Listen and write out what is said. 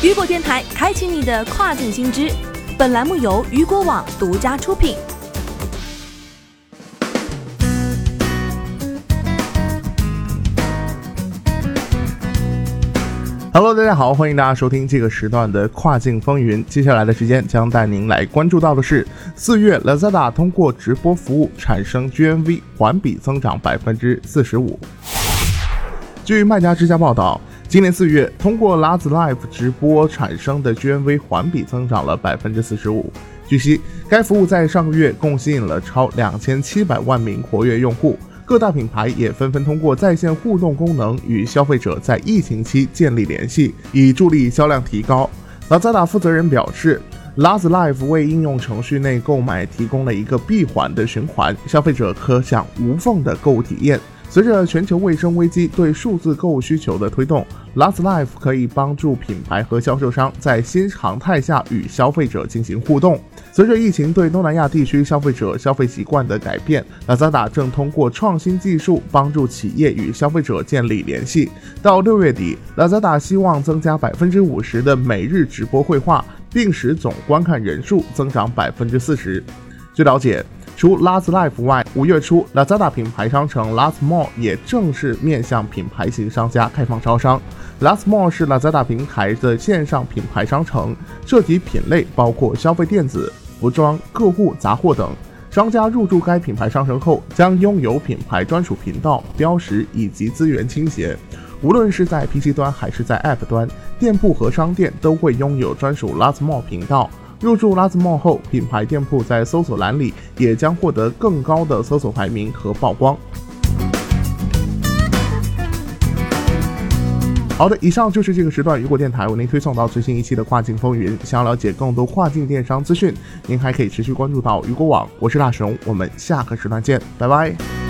雨果电台开启你的跨境新知。本栏目由雨果网独家出品。Hello，大家好，欢迎大家收听这个时段的跨境风云。接下来的时间将带您来关注到的是，四月 Lazada 通过直播服务产生 GMV 环比增长百分之四十五。据卖家之家报道，今年四月通过 Laz Live 直播产生的 GMV 环比增长了百分之四十五。据悉，该服务在上个月共吸引了超两千七百万名活跃用户。各大品牌也纷纷通过在线互动功能与消费者在疫情期建立联系，以助力销量提高。Lazada 负责人表示，Laz Live 为应用程序内购买提供了一个闭环的循环，消费者可享无缝的购物体验。随着全球卫生危机对数字购物需求的推动，Last Life 可以帮助品牌和销售商在新常态下与消费者进行互动。随着疫情对东南亚地区消费者消费习惯的改变，Lazada 正通过创新技术帮助企业与消费者建立联系。到六月底，Lazada 希望增加百分之五十的每日直播会话，并使总观看人数增长百分之四十。据了解，除 Laz Live 外，五月初，Lazada 品牌商城 Laz Mall 也正式面向品牌型商家开放招商。Laz Mall 是 Lazada 平台的线上品牌商城，涉及品类包括消费电子。服装、客户杂货等商家入驻该品牌商城后，将拥有品牌专属频道、标识以及资源倾斜。无论是在 PC 端还是在 App 端，店铺和商店都会拥有专属 Laz Mall 频道。入驻 Laz Mall 后，品牌店铺在搜索栏里也将获得更高的搜索排名和曝光。好的，以上就是这个时段雨果电台为您推送到最新一期的跨境风云。想要了解更多跨境电商资讯，您还可以持续关注到雨果网。我是大熊，我们下个时段见，拜拜。